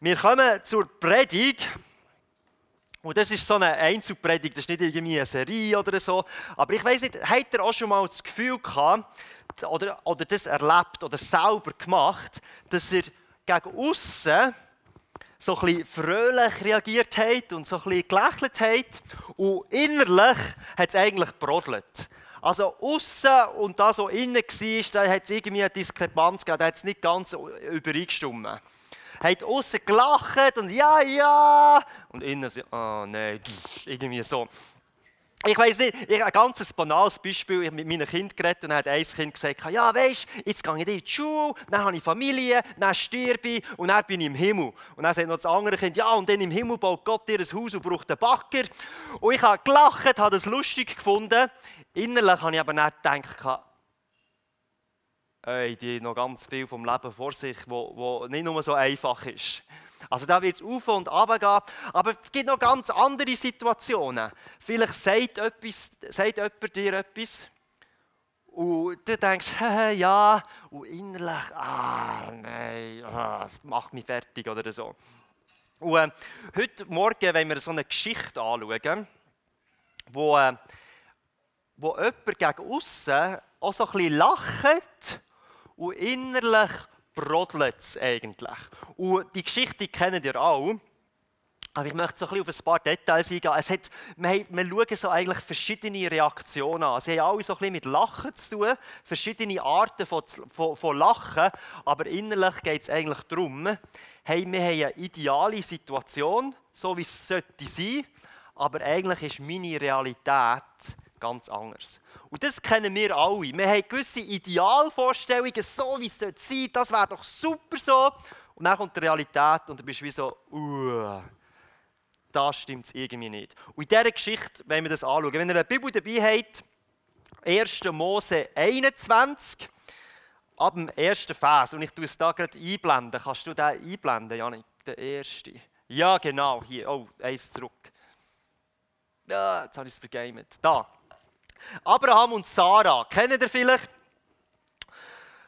Wir kommen zur Predigt. Und das ist so eine Einzelpredigt, das ist nicht irgendwie eine Serie oder so. Aber ich weiß nicht, habt ihr auch schon mal das Gefühl gehabt, oder, oder das erlebt oder selber gemacht, dass ihr gegen außen so ein bisschen fröhlich reagiert hat und so ein bisschen gelächelt hat und innerlich hat es eigentlich brodelt. Also außen und da so innen war, da hat es irgendwie eine Diskrepanz gegeben, da hat es nicht ganz übereingestimmt hat außen gelacht und ja, ja. Und innen so, oh nein, irgendwie so. Ich weiß nicht, ich, ein ganz banales Beispiel. Ich habe mit meinen Kindern geredet und dann hat ein Kind gesagt: Ja, weißt jetzt gehe ich in die Schule, dann habe ich Familie, dann sterbe ich und dann bin ich im Himmel. Und dann sagt noch das andere Kind: Ja, und dann im Himmel baut Gott ihr ein Haus und braucht einen Backer. Und ich habe gelacht, habe das lustig gefunden. Innerlich habe ich aber nicht gedacht, ey, die noch ganz viel vom Leben vor sich, wo, wo nicht nur so einfach ist. Also da wird es auf und runter gehen. Aber es gibt noch ganz andere Situationen. Vielleicht sagt, etwas, sagt jemand dir etwas und du denkst, ja, und innerlich, ah, nein, ah, das macht mich fertig oder so. Und äh, heute Morgen wollen wir so eine Geschichte anschauen, wo, äh, wo jemand gegen außen auch so ein bisschen lacht und innerlich brodelt es eigentlich. Und die Geschichte kennen ihr auch. Aber ich möchte so ein bisschen auf ein paar Details eingehen. Es hat, wir, wir schauen so eigentlich verschiedene Reaktionen an. Sie haben alle so ein bisschen mit Lachen zu tun, verschiedene Arten von, von, von Lachen. Aber innerlich geht es eigentlich darum, hey, wir haben eine ideale Situation, so wie es sollte sein, aber eigentlich ist meine Realität ganz anders. Und das kennen wir alle. Wir haben gewisse Idealvorstellungen, so wie es sein sollte. Das wäre doch super so. Und dann kommt die Realität und du bist wie so, uh, da stimmt irgendwie nicht. Und in dieser Geschichte wollen wir das anschauen. Wenn ihr eine Bibel dabei habt, 1. Mose 21, ab dem ersten Vers, und ich tue es da gerade einblenden. Kannst du den einblenden, Janik? Der erste. Ja, genau, hier. Oh, eins zurück. Ja, jetzt habe ich es vergamet. Da. Abraham und Sarah, kennt ihr vielleicht?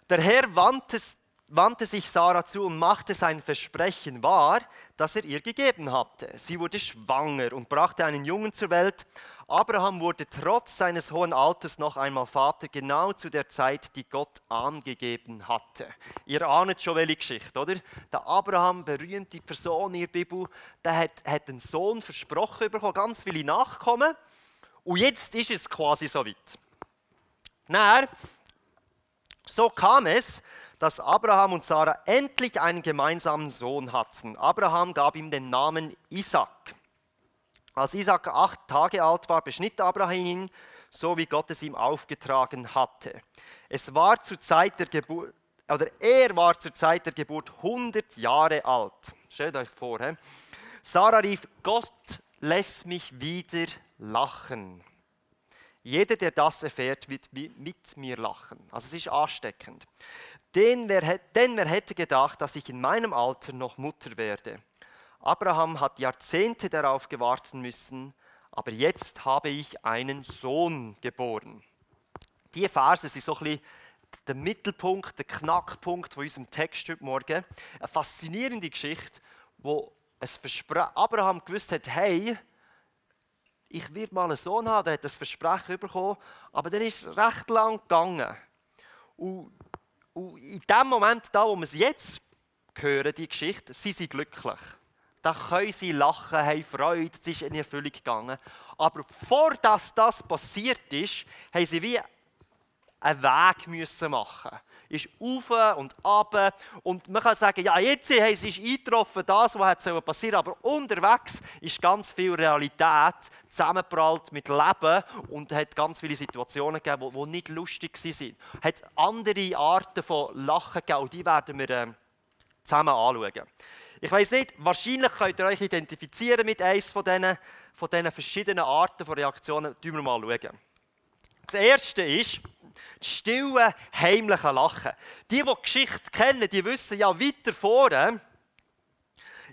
Der Herr wandte, wandte sich Sarah zu und machte sein Versprechen wahr, das er ihr gegeben hatte. Sie wurde schwanger und brachte einen Jungen zur Welt. Abraham wurde trotz seines hohen Alters noch einmal Vater, genau zu der Zeit, die Gott angegeben hatte. Ihr ahnt schon welche Geschichte, oder? Der Abraham, berühmte Person in der Bibel, der hat, hat einen Sohn versprochen bekommen, ganz viele Nachkommen. Und jetzt ist es quasi so weit. Dann, so kam es, dass Abraham und Sarah endlich einen gemeinsamen Sohn hatten. Abraham gab ihm den Namen Isaac. Als Isaac acht Tage alt war, beschnitt Abraham ihn, so wie Gott es ihm aufgetragen hatte. Es war zur Zeit der Geburt, oder er war zur Zeit der Geburt 100 Jahre alt. Stellt euch vor. He? Sarah rief, Gott lässt mich wieder lachen. Jeder, der das erfährt, wird mit mir lachen. Also es ist ansteckend. Denn wer, denn wer hätte gedacht, dass ich in meinem Alter noch Mutter werde? Abraham hat Jahrzehnte darauf gewartet müssen, aber jetzt habe ich einen Sohn geboren. Die Verse sind so ein bisschen der Mittelpunkt, der Knackpunkt von unserem Text heute Morgen. Eine faszinierende Geschichte, wo es Abraham gewusst hat, hey, ich werde mal einen Sohn haben, der hat das Versprechen bekommen, aber dann ist es recht lang gegangen. Und, und in dem Moment, da, wo wir es jetzt hören, die Geschichte, sind sie glücklich. Da können sie lachen, haben Freude, es ist in Erfüllung gegangen. Aber bevor das, das passiert ist, haben sie wie einen Weg müssen machen ist auf und ab. Und man kann sagen, ja, jetzt ist eingetroffen, das, was passieren aber unterwegs ist ganz viel Realität zusammengeprallt mit Leben und hat ganz viele Situationen gegeben, die nicht lustig waren. Es hat andere Arten von Lachen gegeben und die werden wir äh, zusammen anschauen. Ich weiß nicht, wahrscheinlich könnt ihr euch identifizieren mit eines von diesen, von diesen verschiedenen Arten von Reaktionen. Schauen wir mal. Schauen. Das erste ist, das stille, heimliche Lachen. Die, die die Geschichte kennen, die wissen ja weiter vorne,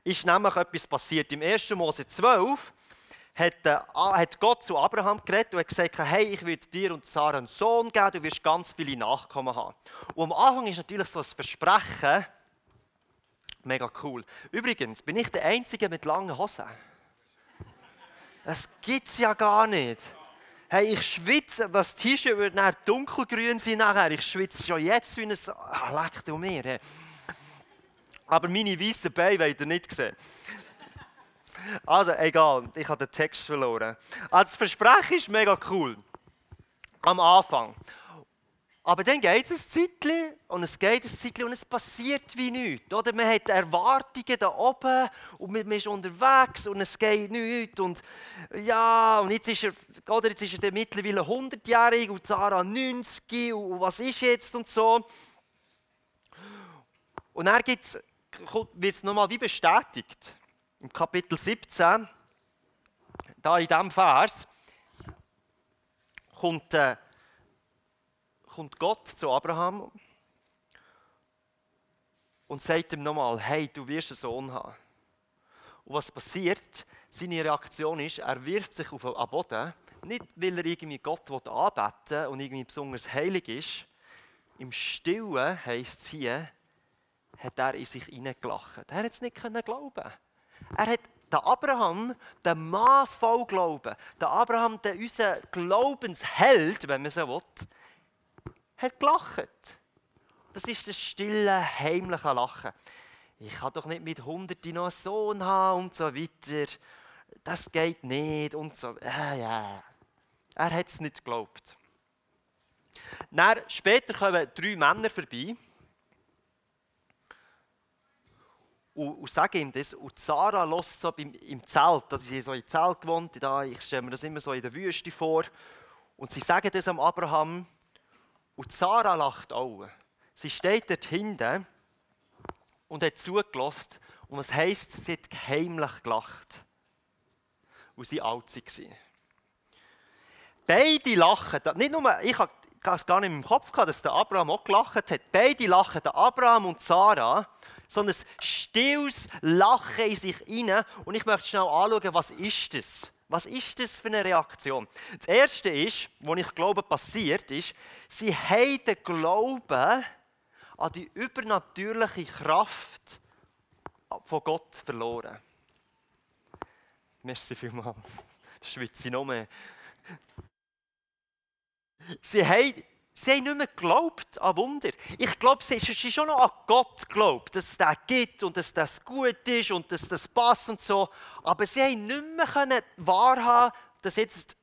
ist nämlich etwas passiert. Im 1. Mose 12 hat, äh, hat Gott zu Abraham geredet und gesagt, hey, ich will dir und Sarah einen Sohn geben, du wirst ganz viele Nachkommen haben. Und am Anfang ist natürlich so ein Versprechen, Mega cool. Übrigens, bin ich der Einzige mit langen Hosen? Das gibt es ja gar nicht. Hey, ich schwitze, das T-Shirt wird nachher dunkelgrün sein nachher. Ich schwitze schon jetzt wie ein... Ah, leck du mir. Aber meine weißen Beine wollt ihr nicht sehen. Also, egal, ich habe den Text verloren. Also, das Versprechen ist mega cool. Am Anfang. Aber dann geht es ein Zeitchen und es geht ein Zeitchen und es passiert wie nichts. Oder? Man hat Erwartungen da oben und man ist unterwegs und es geht nichts. Und ja, und jetzt ist er, oder jetzt ist er mittlerweile 100-jährig und Sarah 90 und was ist jetzt und so. Und dann wird es nochmal wie bestätigt. Im Kapitel 17, da in diesem Vers, kommt... Äh, kommt Gott zu Abraham und sagt ihm nochmal, hey, du wirst einen Sohn haben. Und was passiert? Seine Reaktion ist, er wirft sich auf den Boden, nicht weil er irgendwie Gott anbeten und irgendwie besonders heilig ist. Im Stillen, heisst es hier, hat er in sich hineingelacht. Er hat es nicht glauben. Er hat der Abraham, der Mann voll Glauben, der Abraham, der unser Glaubensheld, wenn man so will, hat gelacht. Das ist das stille, heimliche Lachen. Ich kann doch nicht mit Hunderten noch einen Sohn haben und so weiter. Das geht nicht und so. Äh, ja. Er hat es nicht geglaubt. Dann, später kommen drei Männer vorbei und, und sagen ihm das. Und Sarah lässt so im, im Zelt, also sie so im Zelt gewohnt, da, ich stelle mir das immer so in der Wüste vor. Und sie sagen das am Abraham und Sarah lacht auch. Sie steht dort hinten und hat zugelassen. Und was heisst, sie hat heimlich gelacht. Und sie alt war. Beide lachen. Nicht nur, ich habe es gar nicht im Kopf gehabt, dass der Abraham auch gelacht hat. Beide lachen, der Abraham und Sarah, so ein stilles Lachen in sich hinein. Und ich möchte schnell anschauen, was ist das? Was ist das für eine Reaktion? Das Erste ist, was ich glaube passiert ist, sie haben den Glauben an die übernatürliche Kraft von Gott verloren. Merci vielmals. Das schwitze ich noch mehr. Sie haben Sie haben nicht mehr geglaubt an Wunder. Ich glaube, sie haben schon noch an Gott geglaubt, dass es das gibt und dass das gut ist und dass das passt und so. Aber sie haben nicht mehr wahrhaben dass jetzt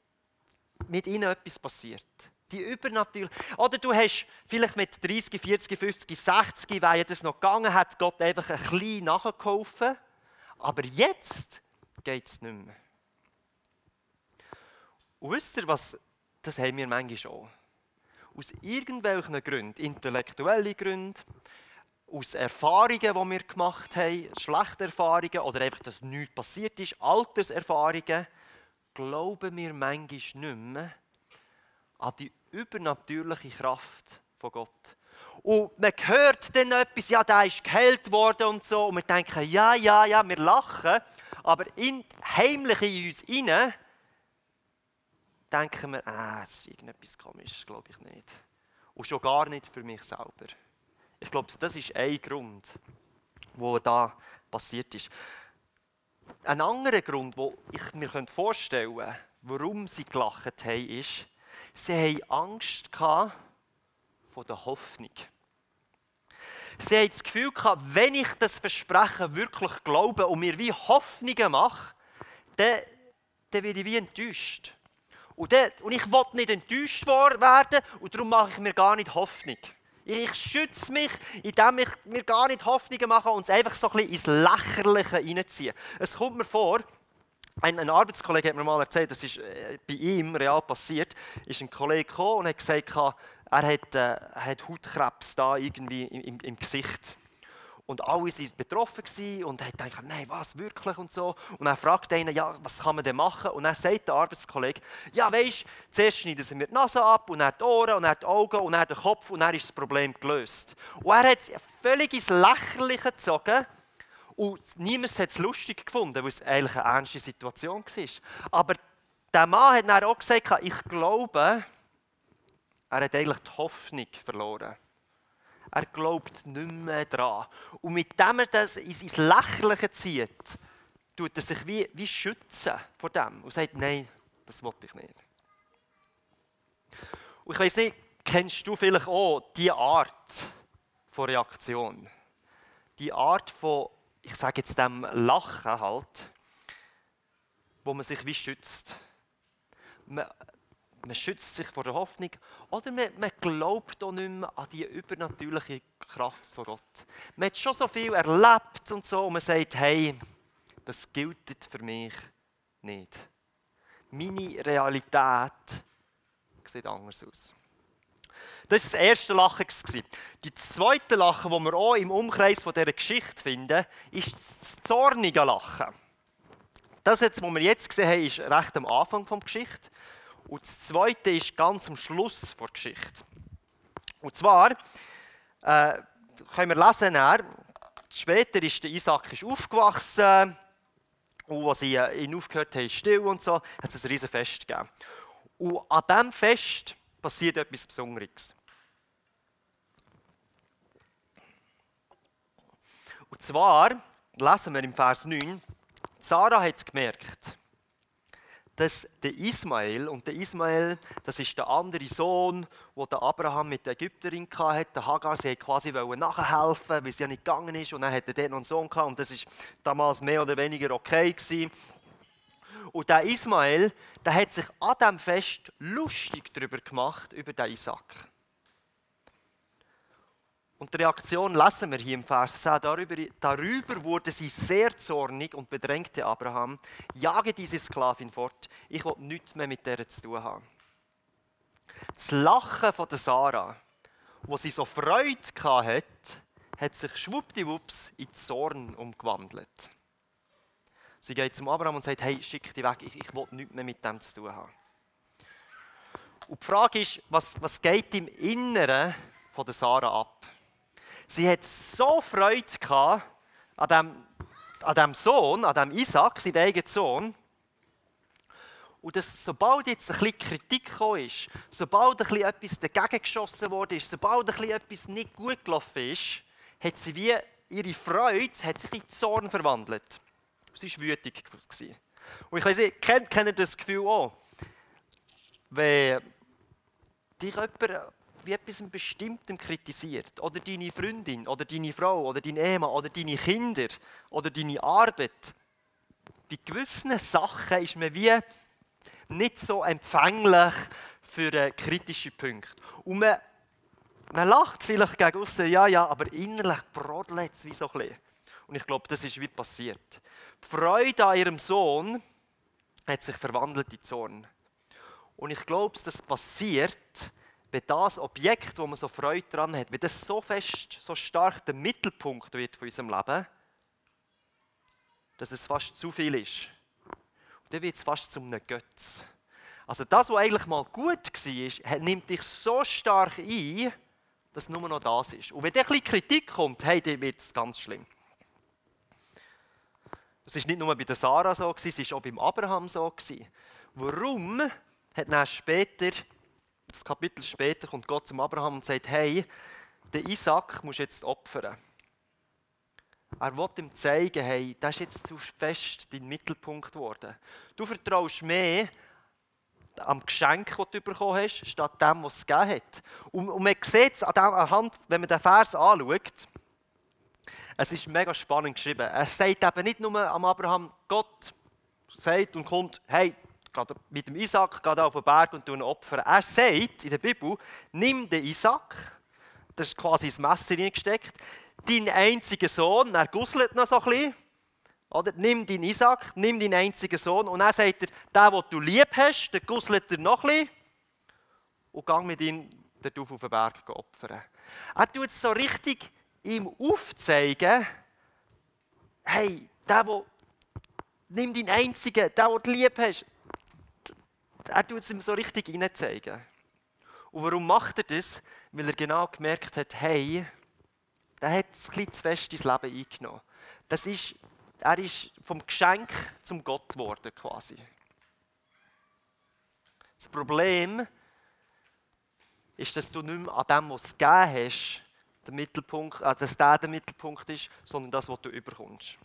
mit ihnen etwas passiert. Die übernatürlich. Oder du hast vielleicht mit 30, 40, 50, 60, weil das noch gegangen hat, Gott einfach ein bisschen nachgeholfen. Aber jetzt geht es nicht mehr. Und wisst ihr, was, das haben wir manchmal schon aus irgendwelchen Gründen, intellektuelle Gründe, aus Erfahrungen, die wir gemacht haben, schlechte Erfahrungen oder einfach, dass nichts passiert ist, Alterserfahrungen, glauben wir manchmal nicht mehr an die übernatürliche Kraft von Gott. Und man hört dann etwas, ja, der ist geheilt worden und so, und wir denken, ja, ja, ja, wir lachen, aber in, heimlich in uns innen denken wir, ah, es ist irgendetwas komisches, glaube ich nicht. Und schon gar nicht für mich selber. Ich glaube, das ist ein Grund, wo da passiert ist. Ein anderer Grund, wo ich mir vorstellen könnte, warum sie gelacht haben, ist, sie haben Angst vor der Hoffnung. Sie haben das Gefühl gehabt, wenn ich das Versprechen wirklich glaube und mir wie Hoffnungen mache, dann, dann werde ich wie enttäuscht. Und, der, und ich will nicht enttäuscht werden und darum mache ich mir gar nicht Hoffnung. Ich schütze mich, indem ich mir gar nicht Hoffnungen mache und es einfach so ein bisschen ins Lächerliche reinziehe. Es kommt mir vor, ein, ein, Arbeitskollege hat mir mal erzählt, das ist äh, bei ihm real passiert, ist ein Kollege gekommen und hat gesagt, er hat, äh, er hat Hautkrebs da irgendwie im, im, im Gesicht. Und alle waren betroffen und haben gedacht, nein, was, wirklich und so. Und er fragt einen, ja, was kann man denn machen? Und dann sagt der Arbeitskollege, ja, weisst, du, zuerst schneiden sie mir die Nase ab und dann die Ohren und dann die Augen und dann den Kopf und dann ist das Problem gelöst. Und er hat es völlig ins Lächerliche gezogen und niemand hat es lustig gefunden, weil es eigentlich eine ernste Situation war. Aber der Mann hat dann auch gesagt, ich glaube, er hat eigentlich die Hoffnung verloren. Er glaubt nicht mehr dran. Und mit dem er das ins Lächerliche zieht, tut er sich wie, wie schützen vor dem und sagt, nein, das wollte ich nicht. Und ich weiß nicht, kennst du vielleicht auch die Art von Reaktion? Die Art von, ich sage jetzt dem Lachen halt, wo man sich wie schützt. Man, man schützt sich vor der Hoffnung oder man, man glaubt auch nicht mehr an die übernatürliche Kraft von Gott. Man hat schon so viel erlebt und so und man sagt, hey, das gilt für mich nicht. Meine Realität sieht anders aus. Das war das erste Lachen. Das zweite Lachen, das wir auch im Umkreis dieser Geschichte finden, ist das zornige Lachen. Das, was wir jetzt gesehen haben, ist recht am Anfang der Geschichte. Und das zweite ist ganz am Schluss der Geschichte. Und zwar äh, können wir lesen, er, später ist der Isaac ist aufgewachsen und als sie ihn aufgehört haben, still und so, hat es ein riesen Fest gegeben. Und an diesem Fest passiert etwas Besonderes. Und zwar lesen wir im Vers 9, Sarah hat gemerkt, dass der Ismael, und der Ismael, das ist der andere Sohn, wo der Abraham mit der Ägypterin hatte, der Hagar, sie quasi nachhelfen, weil sie ja nicht gegangen ist, und dann hatte er noch einen Sohn gehabt, und das ist damals mehr oder weniger okay gewesen. Und der Ismael, der hat sich an diesem Fest lustig darüber gemacht, über den Isaac. Und die Reaktion lesen wir hier im Vers 10. Darüber, darüber wurde sie sehr zornig und bedrängte Abraham, jage diese Sklavin fort, ich will nichts mehr mit der zu tun haben. Das Lachen von der Sarah, wo sie so Freude hatte, hat sich schwuppdiwupps in Zorn umgewandelt. Sie geht zum Abraham und sagt, hey, schick dich weg, ich, ich will nichts mehr mit dem zu tun haben. Und die Frage ist, was, was geht im Inneren von der Sarah ab? Sie hat so Freude gehabt an dem, an dem Sohn, an dem Isaac, seinem eigenen Sohn. Und dass, sobald jetzt ein bisschen Kritik gekommen ist, sobald ein bisschen etwas dagegen geschossen wurde, sobald ein bisschen etwas nicht gut gelaufen ist, hat sie wie ihre Freude hat sich in Zorn verwandelt. Sie war wütig. Und ich weiß nicht, kennt, kennt ihr das Gefühl auch? Wenn dich jemand wie etwas Bestimmtem kritisiert, oder deine Freundin, oder deine Frau, oder dein Ehemann, oder deine Kinder, oder deine Arbeit, bei gewissen Sachen ist man wie nicht so empfänglich für kritische Punkte. Und man, man lacht vielleicht gegen außen, ja, ja, aber innerlich brodelt es wie so ein bisschen. Und ich glaube, das ist wie passiert. Die Freude an ihrem Sohn hat sich verwandelt in Zorn. Und ich glaube, das passiert, wenn das Objekt, wo man so Freude dran hat, wenn das so fest, so stark der Mittelpunkt wird von unserem Leben, dass es fast zu viel ist. Und dann wird es fast zu einem Götz. Also das, was eigentlich mal gut war, nimmt dich so stark ein, dass nur noch das ist. Und wenn dann ein Kritik kommt, hey, dann wird es ganz schlimm. Es ist nicht nur bei der Sarah so, es war auch beim Abraham so. Warum hat dann später das Kapitel später kommt Gott zum Abraham und sagt, hey, den Isaac musst du jetzt opfern. Er will ihm zeigen, hey, das ist jetzt zu fest dein Mittelpunkt geworden. Du vertraust mehr am Geschenk, das du bekommen hast, statt dem, was es gegeben hat. Und, und man sieht es anhand, wenn man den Vers anschaut, es ist mega spannend geschrieben. Er sagt eben nicht nur am Abraham, Gott sagt und kommt, hey, mit dem Isaac geht auf den Berg und tun Opfer. Er sagt in der Bibel, nimm den Isaac, das ist quasi ins Messer hineingesteckt, deinen einzigen Sohn, er gusselt noch so ein bisschen, oder? Nimm deinen Isaac, nimm deinen einzigen Sohn und dann sagt er, der, den du lieb hast, der gusselt er noch ein bisschen und gang mit ihm auf den Berg opfern. Er tut es so richtig ihm aufzeigen, hey, der, der nimm deinen einzigen, den du lieb hast, er tut es ihm so richtig hineinzeigen. Und warum macht er das? Weil er genau gemerkt hat, hey, der hat ein bisschen zu fest ins Leben eingenommen. Das ist, er ist vom Geschenk zum Gott geworden quasi. Das Problem ist, dass du nicht mehr an dem, was du gegeben hast, der Mittelpunkt, äh, dass der der Mittelpunkt ist, sondern das, was du überkommst.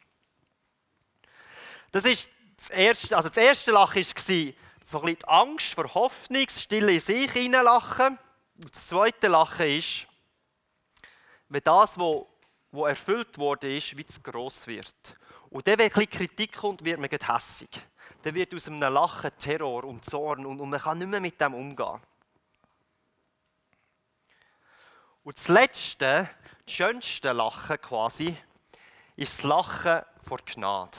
Das ist das erste, also das erste Lachen war so ein bisschen Angst vor Hoffnung, das stille in sich hineinlachen. Und das zweite Lachen ist, wenn das, was, was erfüllt wurde, ist, wie es gross wird. Und dann, wenn ein bisschen Kritik kommt, wird man hässig. Dann wird aus einem Lachen Terror und Zorn und, und man kann nicht mehr mit dem umgehen. Und das letzte, das schönste Lachen quasi, ist das Lachen vor Gnade.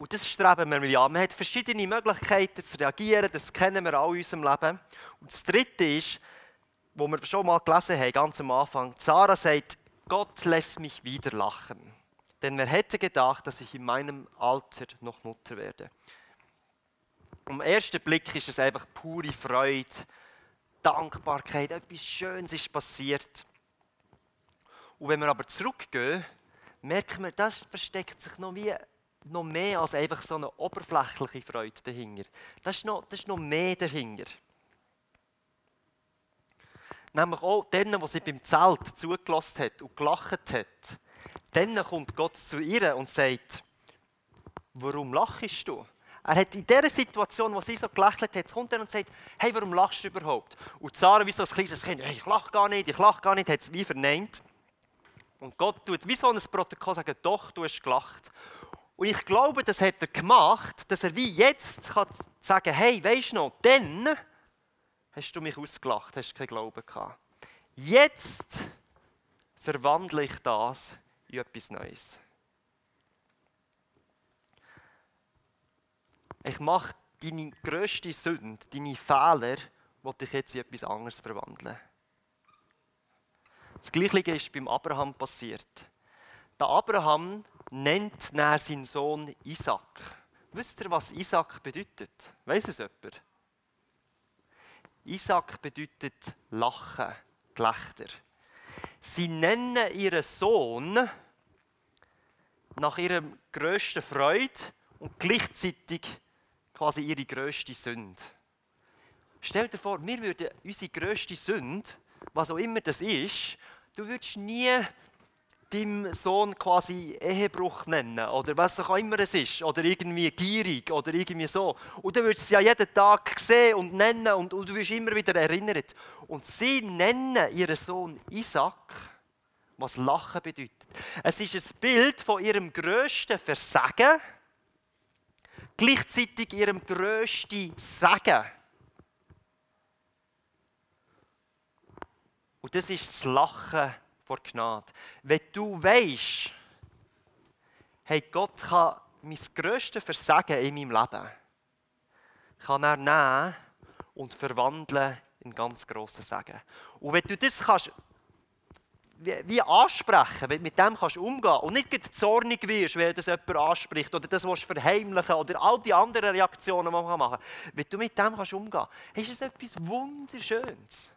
Und das streben wir ja. Man hat verschiedene Möglichkeiten zu reagieren, das kennen wir alle in unserem Leben. Und das Dritte ist, wo wir schon mal gelesen haben, ganz am Anfang, Sarah sagt, Gott lässt mich wieder lachen. Denn wer hätte gedacht, dass ich in meinem Alter noch Mutter werde? Am ersten Blick ist es einfach pure Freude, Dankbarkeit, etwas Schönes ist passiert. Und wenn wir aber zurückgehen, merken wir, das versteckt sich noch wie noch mehr als einfach so eine oberflächliche Freude dahinter. Das ist noch, das ist noch mehr dahinter. Nämlich auch denen, die sie beim Zelt zugelassen hat und gelacht hat. Dann kommt Gott zu ihr und sagt, warum lachst du? Er hat in dieser Situation, wo sie so gelächelt hat, kommt er und sagt, hey, warum lachst du überhaupt? Und Sarah, wie so ein kleines Kind, hey, ich lache gar nicht, ich lache gar nicht, hat es wie verneint. Und Gott tut wie so ein Protokoll sagen, doch, du hast gelacht. Und ich glaube, das hat er gemacht, dass er wie jetzt kann sagen hey, weisst du noch, dann hast du mich ausgelacht, hast keinen Glauben gehabt. Jetzt verwandle ich das in etwas Neues. Ich mache deine grösste Sünde, deine Fehler, die ich jetzt in etwas anderes verwandeln. Das Gleiche ist beim Abraham passiert. Der Abraham nennt seinen Sohn Isaac. Wisst ihr, was Isaac bedeutet? Weiß es jemand? Isaac bedeutet Lachen, Gelächter. Sie nennen ihren Sohn nach ihrer grössten Freude und gleichzeitig quasi ihre grösste Sünde. Stell dir vor, wir würden unsere grösste Sünde, was auch immer das ist, du würdest nie deinem Sohn quasi Ehebruch nennen oder was auch immer es ist oder irgendwie gierig oder irgendwie so. Und du würdest es ja jeden Tag sehen und nennen und, und du wirst immer wieder erinnert. Und sie nennen ihren Sohn Isaac, was Lachen bedeutet. Es ist ein Bild von ihrem grössten Versagen, gleichzeitig ihrem grössten Sagen. Und das ist das Lachen vor Gnade. Wenn du weißt, hey, Gott kann mein grösstes Versagen in meinem Leben kann er nehmen und verwandeln in ganz grossen Segen. Und wenn du das kannst wie, wie ansprechen, wenn du mit dem kannst umgehen und nicht zornig wirst, wenn das jemand anspricht oder das willst verheimlichen oder all die anderen Reaktionen, die man machen kann. Wenn du mit dem kannst umgehen, ist es etwas Wunderschönes.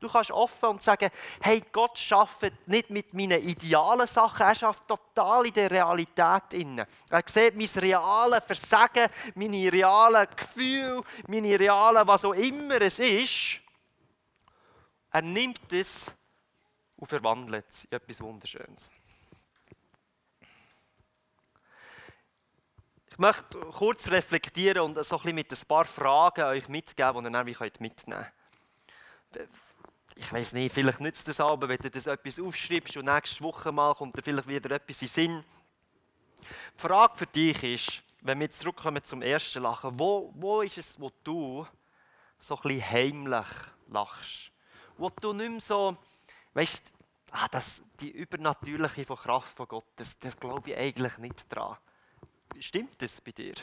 Du kannst offen und sagen, hey, Gott schafft nicht mit meinen idealen Sachen, er schafft total in der Realität. Er sieht mein reales Versagen, meine realen Gefühle, meine realen, was auch immer es ist. Er nimmt es und verwandelt es in etwas Wunderschönes. Ich möchte kurz reflektieren und so ein bisschen mit ein paar Fragen euch mitgeben, die ihr dann mitnehmen könnt ich weiß nicht, vielleicht nützt es aber, wenn du das etwas aufschreibst und nächste Woche mal kommt da vielleicht wieder etwas in Sinn. Die Frage für dich ist, wenn wir zurückkommen zum ersten Lachen, wo, wo ist es, wo du so ein bisschen heimlich lachst? Wo du nicht mehr so, weißt ah, das, die übernatürliche Kraft von Gott, das, das glaube ich eigentlich nicht dran. Stimmt das bei dir?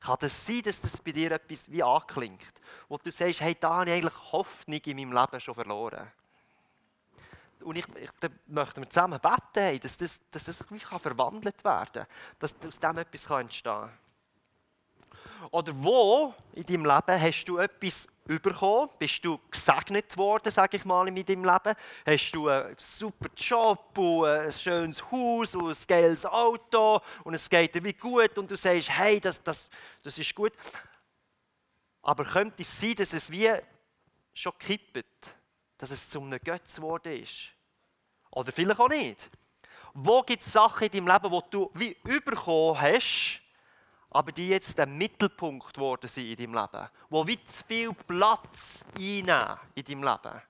Kann es sein, dass das bei dir etwas wie anklingt, wo du sagst, hey, da habe ich eigentlich Hoffnung in meinem Leben schon verloren. Und ich, ich da möchten wir zusammen beten, hey, dass das, dass das wie kann verwandelt werden kann, dass aus dem etwas entstehen kann. Oder wo in deinem Leben hast du etwas bekommen? Bist du gesegnet worden, sage ich mal, in deinem Leben? Hast du einen super Job und ein schönes Haus und ein geiles Auto und es geht dir wie gut und du sagst, hey, das, das, das ist gut. Aber könnte es sein, dass es wie schon kippt? dass es zum einem Götz geworden ist. Oder vielleicht auch nicht. Wo gibt es Sachen in deinem Leben, die du wie überkommen hast, aber die jetzt der Mittelpunkt geworden sind in deinem Leben? Wo wie zu viel Platz einnehmen in deinem Leben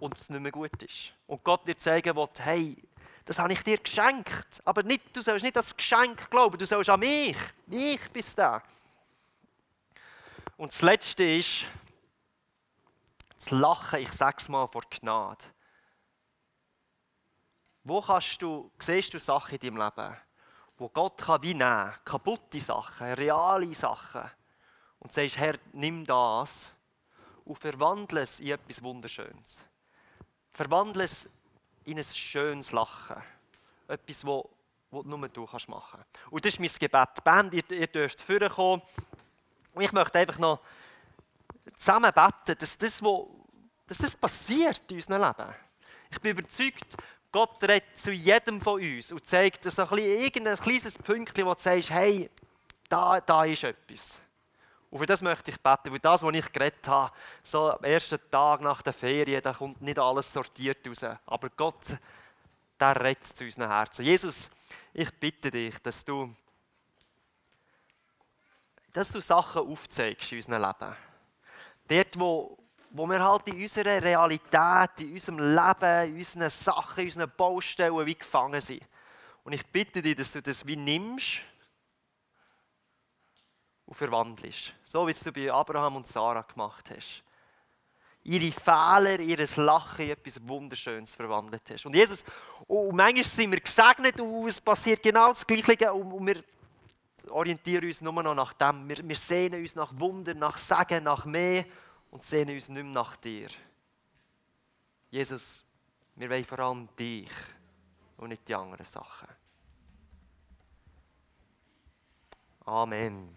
und es nicht mehr gut ist. Und Gott dir zeigen will, hey, das habe ich dir geschenkt. Aber nicht, du sollst nicht das Geschenk glauben, du sollst an mich. Ich bin da. Und das Letzte ist, das Lachen, ich sage es mal, vor Gnade. Wo kannst du, siehst du Sachen in deinem Leben, wo Gott kann wie nehmen kaputte Sachen, reale Sachen, und sagst, Herr, nimm das und verwandle es in etwas Wunderschönes. Verwandle es in ein schönes Lachen. Etwas, wo, wo nur du kannst machen kannst. Und das ist mein Gebet. Band, ihr, ihr dürft vorkommen. Und ich möchte einfach noch zusammen beten, dass das, wo, dass das passiert in unserem Leben. Ich bin überzeugt, Gott redet zu jedem von uns und zeigt uns ein irgendein kleines Pünktchen, wo du sagst, hey, da, da ist etwas. Und für das möchte ich beten, weil das, was ich geredet habe, so am ersten Tag nach der Ferien, da kommt nicht alles sortiert raus. Aber Gott, der redet zu unseren Herzen. Jesus, ich bitte dich, dass du, dass du Sachen aufzeigst in unserem Leben. Dort, wo, wo wir halt in unserer Realität, in unserem Leben, in unseren Sachen, in unseren Baustellen wie gefangen sind. Und ich bitte dich, dass du das wie nimmst und verwandelst. So wie es du bei Abraham und Sarah gemacht hast. Ihre Fehler, ihr Lachen in etwas Wunderschönes verwandelt hast. Und Jesus, und manchmal sind wir gesegnet und es passiert genau das Gleiche und wir orientieren uns nur noch nach dem. Wir, wir sehnen uns nach Wunder, nach Segen, nach mehr und sehnen uns nicht mehr nach dir. Jesus, wir wollen vor allem dich und nicht die anderen Sachen. Amen.